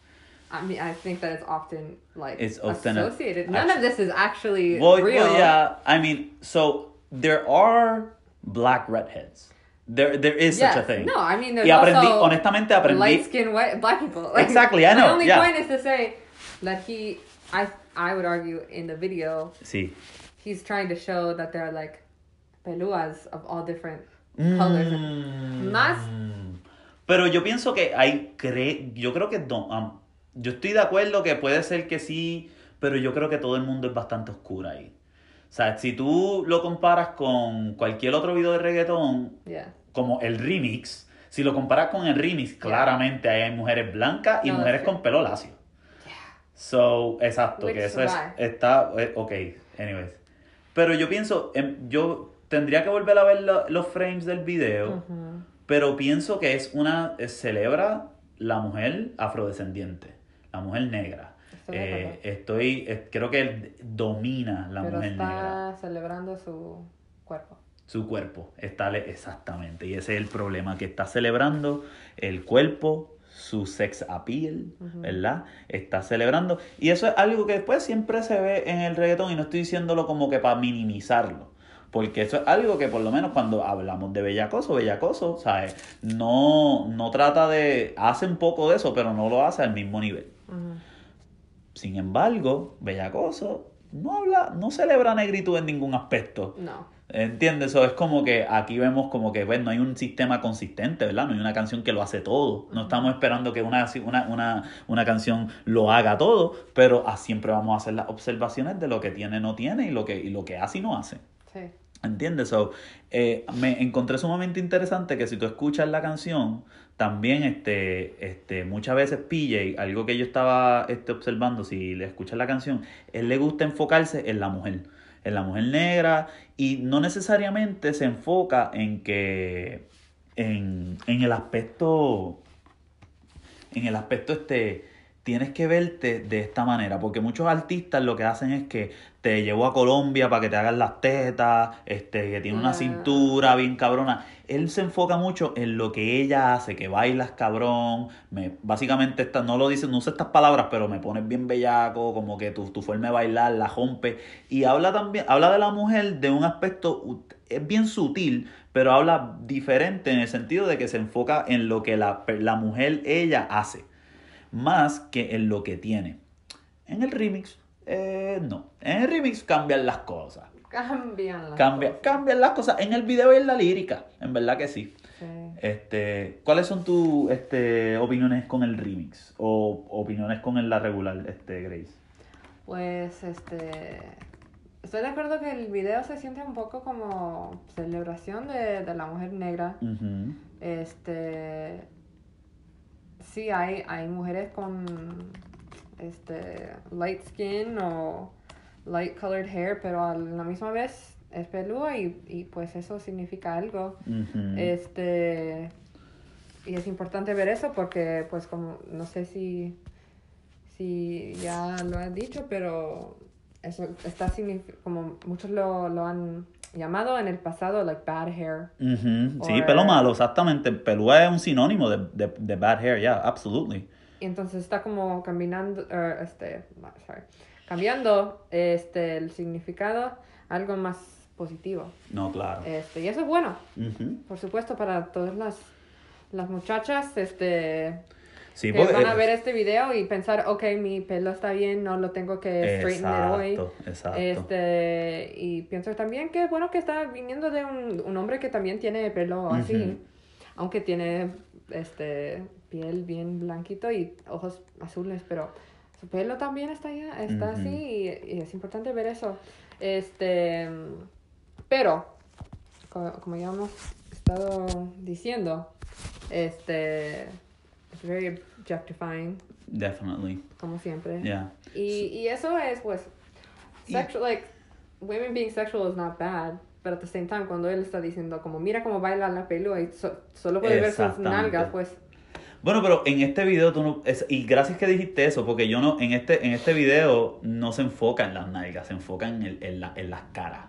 I mean, I think that it's often like it's often associated. None of this is actually well, real. Well, yeah, I mean, so there are black redheads. There, there is such a thing. No, I mean, there's y aprendí, also honestamente aprendí. Light skin white, black people. Like, [LAUGHS] exactly, I know. The only yeah. point is to say that he, I, I would argue in the video, sí. he's trying to show that there are like peluas of all different mm. colors. Más. Pero yo pienso que hay, cre yo creo que, um, yo estoy de acuerdo que puede ser que sí, pero yo creo que todo el mundo es bastante oscuro ahí. O sea, si tú lo comparas con cualquier otro video de reggaetón, como el remix, si lo comparas con el remix, claramente hay mujeres blancas y mujeres con pelo lacio. So, exacto, que eso es, está, eh, ok, anyways. Pero yo pienso, em, yo tendría que volver a ver los frames del video, pero pienso que es una, celebra la mujer afrodescendiente, la mujer negra. Eh, estoy, creo que él domina la Pero mujer está celebrando su cuerpo. Su cuerpo, está exactamente. Y ese es el problema, que está celebrando el cuerpo, su sex appeal, ¿verdad? Está celebrando. Y eso es algo que después siempre se ve en el reggaetón y no estoy diciéndolo como que para minimizarlo. Porque eso es algo que por lo menos cuando hablamos de bellacoso, bellacoso, ¿sabes? No, no trata de... Hace un poco de eso, pero no lo hace al mismo nivel. Sin embargo, Bellacoso no habla, no celebra negritud en ningún aspecto. No. ¿Entiendes? Eso es como que aquí vemos como que, bueno, no hay un sistema consistente, ¿verdad? No hay una canción que lo hace todo. No estamos esperando que una, una, una, una canción lo haga todo, pero siempre vamos a hacer las observaciones de lo que tiene, no tiene y lo que, y lo que hace y no hace. Sí. ¿Entiendes? So, eh, me encontré sumamente interesante que si tú escuchas la canción, también este, este, muchas veces PJ, algo que yo estaba este, observando, si le escuchas la canción, él le gusta enfocarse en la mujer, en la mujer negra, y no necesariamente se enfoca en que, en, en el aspecto, en el aspecto este, tienes que verte de esta manera, porque muchos artistas lo que hacen es que te llevo a Colombia para que te hagan las tetas, este, que tiene una cintura bien cabrona. Él se enfoca mucho en lo que ella hace, que bailas cabrón, me, básicamente esta, no lo dice, no sé estas palabras, pero me pones bien bellaco, como que tu, tu forma de bailar la rompe. Y habla también, habla de la mujer de un aspecto, es bien sutil, pero habla diferente en el sentido de que se enfoca en lo que la, la mujer, ella hace, más que en lo que tiene. En el remix eh, no. En el remix cambian las cosas. Cambian las cosas. Cambian las cosas. En el video y en la lírica. En verdad que sí. Este, ¿Cuáles son tus este, opiniones con el remix? O opiniones con la regular, este, Grace? Pues, este. Estoy de acuerdo que el video se siente un poco como celebración de, la mujer negra. Este. Sí, hay, hay mujeres con este, light skin o light colored hair, pero a la misma vez es pelúa y, y pues eso significa algo. Este y es importante ver eso porque pues como no sé si si ya lo has dicho, pero eso está como muchos lo, lo han llamado en el pasado like bad hair. Sí, pelo malo, exactamente. Pelúa es un sinónimo de, de, de bad hair, yeah, absolutely. Y entonces está como caminando, er, este, sorry, cambiando este, el significado algo más positivo. No, claro. Este, y eso es bueno, por supuesto, para todas las las muchachas, este... Sí, que van a ver este video y pensar, ok, mi pelo está bien, no lo tengo que straightener hoy. Exacto. Este, y pienso también que bueno que está viniendo de un, un hombre que también tiene pelo así, aunque tiene este piel bien blanquito y ojos azules, pero su pelo también está, ya, está así y, es importante ver eso. Este, pero, como, ya hemos estado diciendo, este, es very objectifying. Definitely. Como siempre. Yeah. Y, y eso es, pues, sexual, like, women being sexual is not bad. Pero at the same time, cuando él está diciendo, como, mira cómo baila la pelo y solo puede ver sus nalgas, pues bueno, pero en este video tú no. y gracias que dijiste eso, porque yo no. En este, en este video no se enfoca en las nalgas, se enfoca en, el, en, la, en las caras.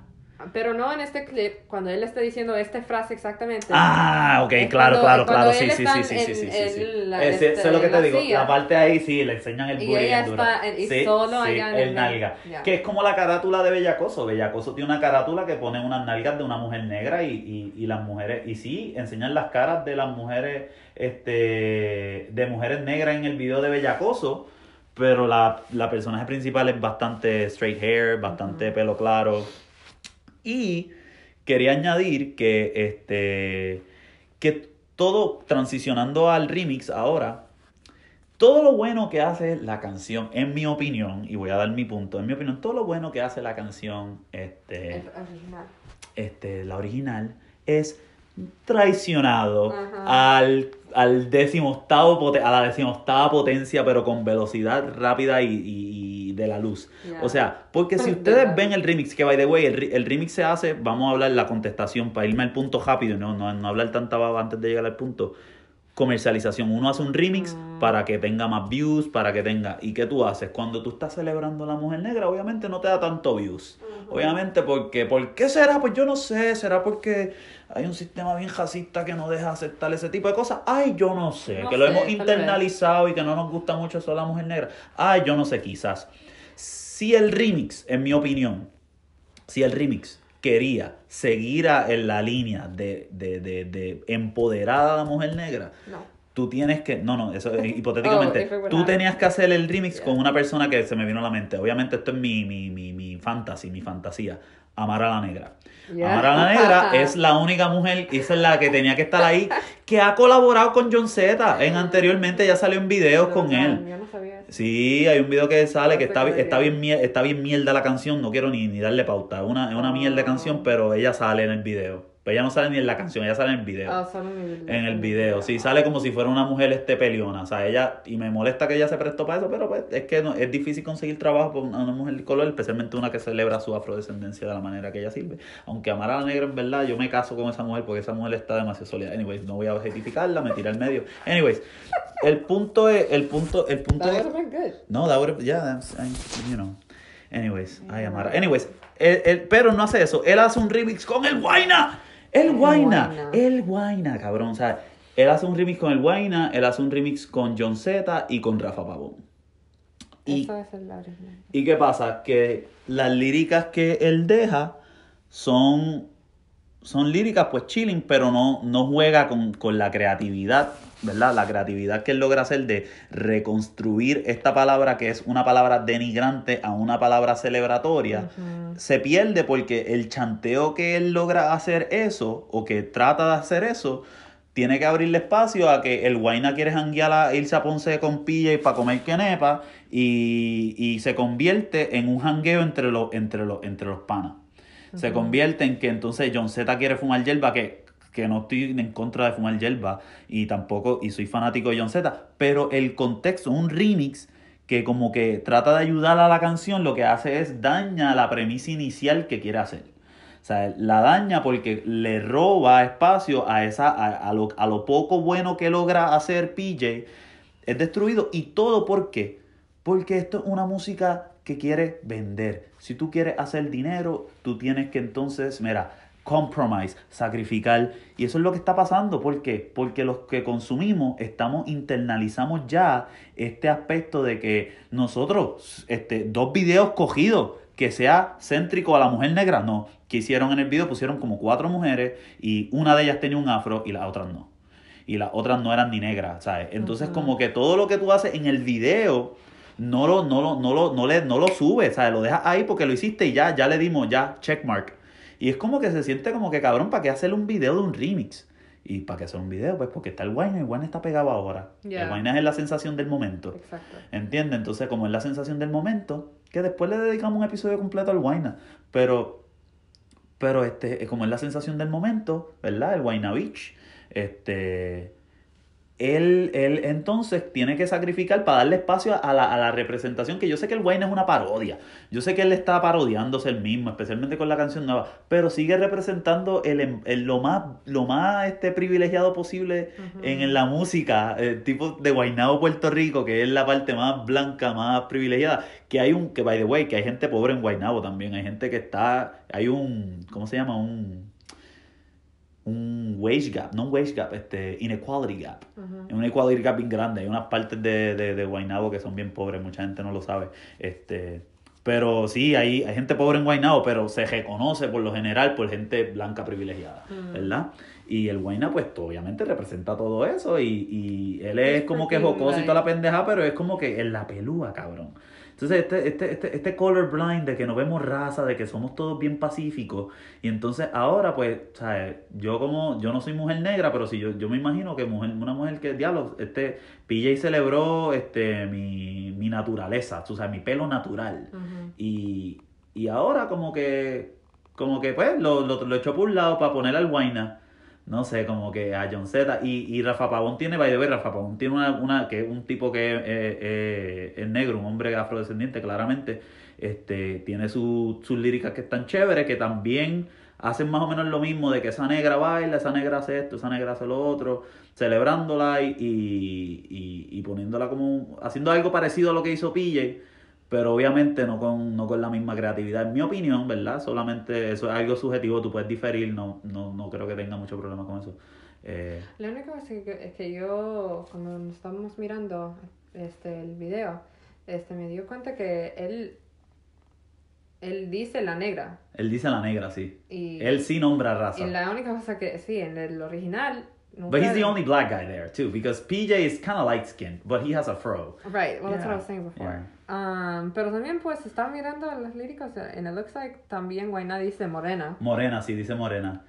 Pero no en este clip, cuando él está diciendo esta frase exactamente. Ah, ok, claro, claro, claro, sí, sí, sí, sí, sí, sí, sí, este, Eso es lo que te digo, la parte ahí sí, le enseñan el booty y está, y solo allá en el, nalga. Que es como la carátula de Bellacoso. Bellacoso tiene una carátula que pone unas nalgas de una mujer negra y, y, y las mujeres, y sí, enseñan las caras de las mujeres, este, de mujeres negras en el video de Bellacoso pero la, la personaje principal es bastante straight hair, bastante pelo claro. Y quería añadir que este que todo transicionando al remix ahora todo lo bueno que hace la canción en mi opinión y voy a dar mi punto en mi opinión todo lo bueno que hace la canción este este la original es traicionado al, al decimoctavo a la decimoctava potencia pero con velocidad rápida y de la luz. O sea, porque si ustedes ven el remix, que by the way, el, remix se hace, vamos a hablar la contestación para irme al punto rápido, no, no, no hablar tanta baba antes de llegar al punto. Comercialización. Uno hace un remix mm. para que tenga más views, para que tenga. ¿Y qué tú haces? Cuando tú estás celebrando a la mujer negra, obviamente no te da tanto views. Obviamente porque, ¿por qué será? Pues yo no sé, será porque hay un sistema bien racista que no deja aceptar ese tipo de cosas. Ay, yo no sé, que lo hemos internalizado y que no nos gusta mucho eso a la mujer negra. Ay, yo no sé, quizás. Si el remix, en mi opinión, si el remix quería seguir en la línea de, de, de, de empoderada a la mujer negra, tú tienes que, no, no, eso [LAUGHS] hipotéticamente, oh, tú tenías que hacer el remix con una persona que se me vino a la mente. Obviamente esto es mi, mi, mi, mi fantasy, mi fantasía. Amar a la negra. Amar a la negra [LAUGHS] es la única mujer, esa es la que tenía que estar ahí, que ha colaborado con John Z. En anteriormente ya salió en videos con él. Yo no sabía Sí, hay un video que sale que está, está, bien, está bien mierda la canción, no quiero ni, ni darle pauta. Es una, una mierda de canción, pero ella sale en el video. Pero ella no sale ni en la canción, ella sale en el video. Ah, sale en el video. En el video, sí, sale como si fuera una mujer este peliona. O sea, ella, y me molesta que ella se prestó para eso, pero pues es que no, es difícil conseguir trabajo por una mujer de color, especialmente una que celebra su afrodescendencia de la manera que ella sirve. Aunque amar a la negra, en verdad, yo me caso con esa mujer porque esa mujer está demasiado sólida. Anyways, no voy a objetificarla, me tira al medio. Anyways, el punto es, el punto, el punto that es. Good. No, that would yeah, you know. Anyways, ay, Amara. Anyways, pero no hace eso. Él hace un remix con el Guayna. El Guayna, el Guayna, cabrón. O sea, él hace un remix con el Guayna, él hace un remix con John Z y con Rafa Pavón. Y, ¿Y qué pasa? Que las líricas que él deja son, son líricas pues chilling, pero no, no juega con, con la creatividad ¿verdad? La creatividad que él logra hacer de reconstruir esta palabra que es una palabra denigrante a una palabra celebratoria, se pierde porque el chanteo que él logra hacer eso, o que trata de hacer eso, tiene que abrirle espacio a que el Guayna quiere janguear a irse a Ponce con pilla y para comer quenepa y, y se convierte en un jangueo entre los, entre los, entre los panas. Se convierte en que entonces John Z quiere fumar hierba, que que no estoy en contra de fumar hierba y tampoco, y soy fanático de John Z, pero el contexto, un remix que como que trata de ayudar a la canción, lo que hace es daña la premisa inicial que quiere hacer. O sea, la daña porque le roba espacio a, esa, a, lo, a lo poco bueno que logra hacer PJ. Es destruido. ¿Y todo por qué? Porque esto es una música que quiere vender. Si tú quieres hacer dinero, tú tienes que entonces, mira, compromise, sacrificar. Y eso es lo que está pasando. ¿Por qué? Porque los que consumimos estamos, internalizamos ya este aspecto de que nosotros, este, dos videos cogidos, que sea céntrico a la mujer negra, no. Que hicieron en el video, pusieron como cuatro mujeres y una de ellas tenía un afro y las otras no. y las otras no eran ni negras, ¿sabes? Entonces como que todo lo que tú haces en el video no lo, no lo, no lo, no le, no lo subes, ¿sabes? Lo dejas ahí porque lo hiciste y ya, ya le dimos, ya, checkmark. Y es como que se siente como que cabrón, ¿para qué hacer un video de un remix? ¿Y para qué hacer un video? Pues porque está el wine, el wine está pegado ahora. El wine es la sensación del momento. Exacto. ¿Entiendes? Entonces, como es la sensación del momento, que después le dedicamos un episodio completo al wine. Pero, pero este, como es la sensación del momento, ¿verdad? El wine beach, este él, él entonces tiene que sacrificar para darle espacio a la, a la, representación, que yo sé que el Wayne es una parodia, yo sé que él está parodiándose el mismo, especialmente con la canción nueva, pero sigue representando el, el lo más, lo más este, privilegiado posible en, la música, el tipo de Guaynabo Puerto Rico, que es la parte más blanca, más privilegiada, que hay un, que by the way, que hay gente pobre en Guaynabo también, hay gente que está, hay un, ¿cómo se llama? Un un wage gap, no un wage gap, este inequality gap. Es un equality gap bien grande. Hay unas partes de, de, de Guaynabo que son bien pobres, mucha gente no lo sabe. Este, pero sí, hay, hay gente pobre en Guaynabo, pero se reconoce por lo general por gente blanca privilegiada, ¿verdad? Y el Guayna, pues obviamente representa todo eso y, y él es como que jocoso y toda la pendeja, pero es como que en la pelúa, cabrón. Entonces, este, este, este, este colorblind de que no vemos raza, de que somos todos bien pacíficos. Y entonces ahora, pues, ¿sabes? Yo como, yo no soy mujer negra, pero si yo, yo me imagino que mujer, una mujer que, diablo, este, PJ celebró este, mi, mi naturaleza, o sea, mi pelo natural. y, y ahora como que, como que, pues, lo, lo, lo echó por un lado para poner al guayna no sé, como que a John Z. Y, y Rafa Pavón tiene, by the way, Rafa Pavón tiene una, una que es un tipo que eh, es negro, un hombre afrodescendiente, claramente. Este, tiene sus líricas que están chéveres, que también hacen más o menos lo mismo de que esa negra baila, esa negra hace esto, esa negra hace lo otro, celebrándola y, y, y poniéndola como, haciendo algo parecido a lo que hizo PJ pero obviamente no con, no con la misma creatividad, en mi opinión, ¿verdad? Solamente eso es algo subjetivo, tú puedes diferir, no, no, no creo que tenga mucho problema con eso. Eh, la única cosa es que yo, cuando estábamos mirando este, el video, este, me dio cuenta que él, él dice la negra. Él dice la negra, sí. Y, él sí nombra raza. Y la única cosa que, sí, en el original But he's the only black guy there too, because PJ is kind of light skinned, but he has a fro. Right. Well, that's what I was saying before. Um, pero también pues estaba mirando las líricas and it looks like también Guayna dice morena. Morena, sí dice morena.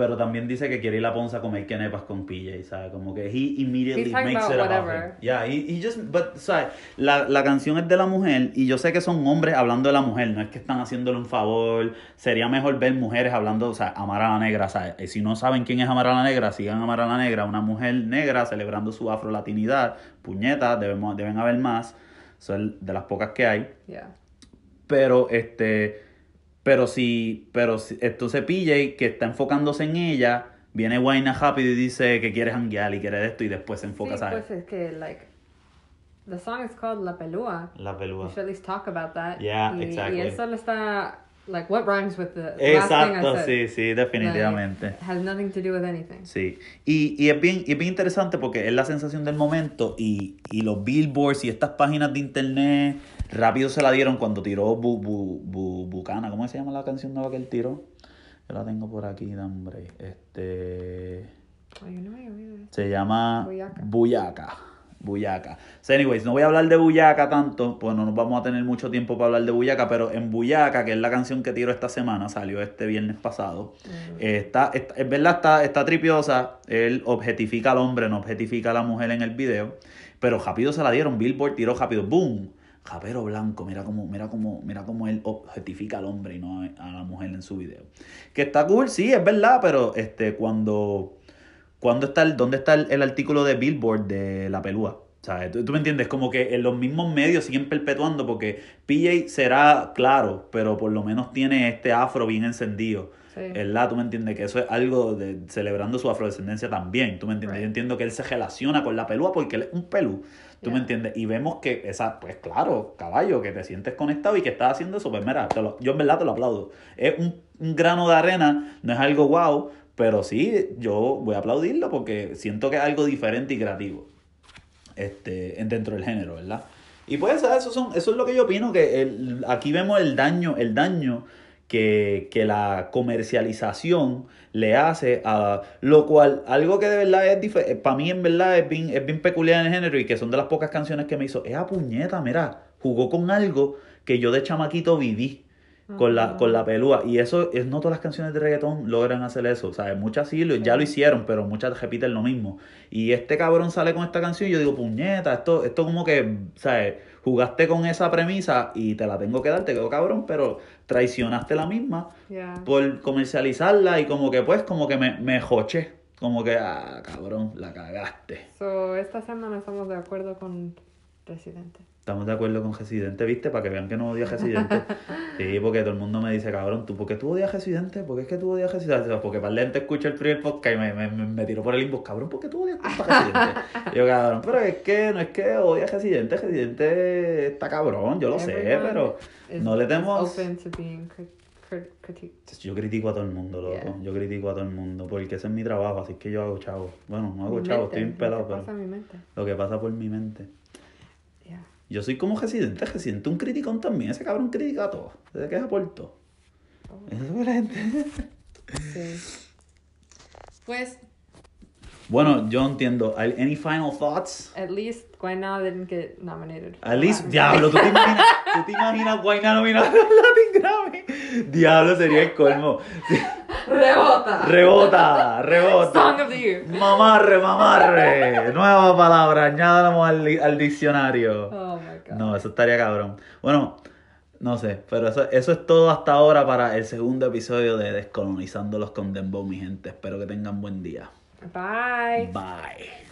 Pero también dice que quiere ir a Ponce a comer quenepas con PJ, ¿sabes? Como que he immediately makes it about Yeah, he, he just, but, ¿sabes? La, la canción es de la mujer y yo sé que son hombres hablando de la mujer, no es que están haciéndole un favor, sería mejor ver mujeres hablando, o sea, amar a la negra, ¿sabes? Y si no saben quién es amar a la negra, sigan amar a la negra, una mujer negra celebrando su afrolatinidad, puñetas, debemos, deben haber más, son de las pocas que hay. Yeah. Pero, este pero si, pero si, entonces PJ, que está enfocándose en ella, viene Wayna rápido y dice que quiere janguear y quiere esto y después se enfoca, sí, ¿sabes? Pues es que, like, the song is called La Pelúa. La Pelúa. We should at least talk about that. Yeah, exactly. Y eso está, like, what rhymes with the Exacto, last thing I said? sí, sí, definitivamente. Like, has nothing to do with anything. Sí, y, y, es bien, y es bien interesante porque es la sensación del momento y, y los billboards y estas páginas de internet Rápido se la dieron cuando tiró bu, bu, bu, Bucana. ¿Cómo se llama la canción nueva que él tiró? Yo la tengo por aquí, hombre. Este. Se llama Buyaca. Buyaca. So, anyways, no voy a hablar de Buyaca tanto, pues no nos vamos a tener mucho tiempo para hablar de Buyaca, pero en Buyaca, que es la canción que tiro esta semana, salió este viernes pasado, mm. está, es verdad, está, está tripiosa, él objetifica al hombre, no objetifica a la mujer en el video, pero rápido se la dieron, Billboard tiró rápido, boom, Japero blanco, mira cómo, mira cómo, mira cómo él objetifica al hombre y no a la mujer en su video. Que está cool, sí, es verdad, pero este, cuando, cuando está el, ¿dónde está el, artículo de Billboard de la pelúa? ¿Sabes? ¿Tú, me entiendes, como que en los mismos medios siguen perpetuando porque PJ será claro, pero por lo menos tiene este afro bien encendido. Sí. ¿Verdad? ¿Tú me entiendes? Que eso es algo de celebrando su afrodescendencia también. ¿Tú me entiendes? Yo entiendo que él se relaciona con la pelúa porque él es un pelú. ¿Tú me entiendes? Y vemos que esa, pues claro, caballo, que te sientes conectado y que estás haciendo eso, pues mira, yo en verdad te lo aplaudo. Es un, grano de arena, no es algo wow, pero sí, yo voy a aplaudirlo porque siento que es algo diferente y creativo este, dentro del género, ¿verdad? Y pues eso, son, eso es lo que yo opino, que el, aquí vemos el daño, el daño que, que la comercialización le hace a lo cual algo que de verdad es diferente para mí en verdad es bien, es bien peculiar en el género y que son de las pocas canciones que me hizo es a puñeta mira jugó con algo que yo de chamaquito viví con la, con la pelúa. Y eso es, no todas las canciones de reggaetón logran hacer eso. O sea, muchas sí, ya lo hicieron, pero muchas repiten lo mismo. Y este cabrón sale con esta canción y yo digo, puñeta, esto, esto como que, ¿sabes? Jugaste con esa premisa y te la tengo que dar, te quedó cabrón, pero traicionaste la misma por comercializarla y como que pues, como que me, me joché. Como que, ah, cabrón, la cagaste. So, esta semana estamos de acuerdo con Residente. Estamos de acuerdo con Residente, ¿viste? Para que vean que no odia Residente. [LAUGHS] sí, porque todo el mundo me dice, cabrón, ¿tú por qué tú odias Residente? ¿Por qué es que tú odias Residente? Porque para lente escucha el primer podcast y me, me, me, tiró por el inbox, cabrón, ¿por qué tú odias tanto Residente? y [LAUGHS] yo, cabrón, pero es que no es que odias Residente, Residente está cabrón, yo lo sé, pero no le tenemos... Yo critico a todo el mundo, loco. Yo critico a todo el mundo. Porque ese es mi trabajo, así que yo hago chavo. Bueno, no hago chavo, estoy pelado, pero. Lo que pasa por mi mente. Yo soy como residente, residente un criticón también. Ese cabrón critica a todo. Se queja por todo. Oh. Eso es la gente. sí. Pues. Bueno, yo entiendo. Any final thoughts? At least Guayna didn't get nominated. At least, diablo, ¿tú te [LAUGHS] imaginas, ¿tú te imaginas Guayna nominado a Latin Grammy? Diablo, sería el colmo. [LAUGHS] Rebota. Rebota, rebota. Song of the year. Mamarre, mamarre. Nueva palabra, añádala al, al diccionario. Oh my god. No, eso estaría cabrón. Bueno, no sé, pero eso, eso es todo hasta ahora para el segundo episodio de Descolonizando los Dembow, mi gente. Espero que tengan buen día. Bye. Bye.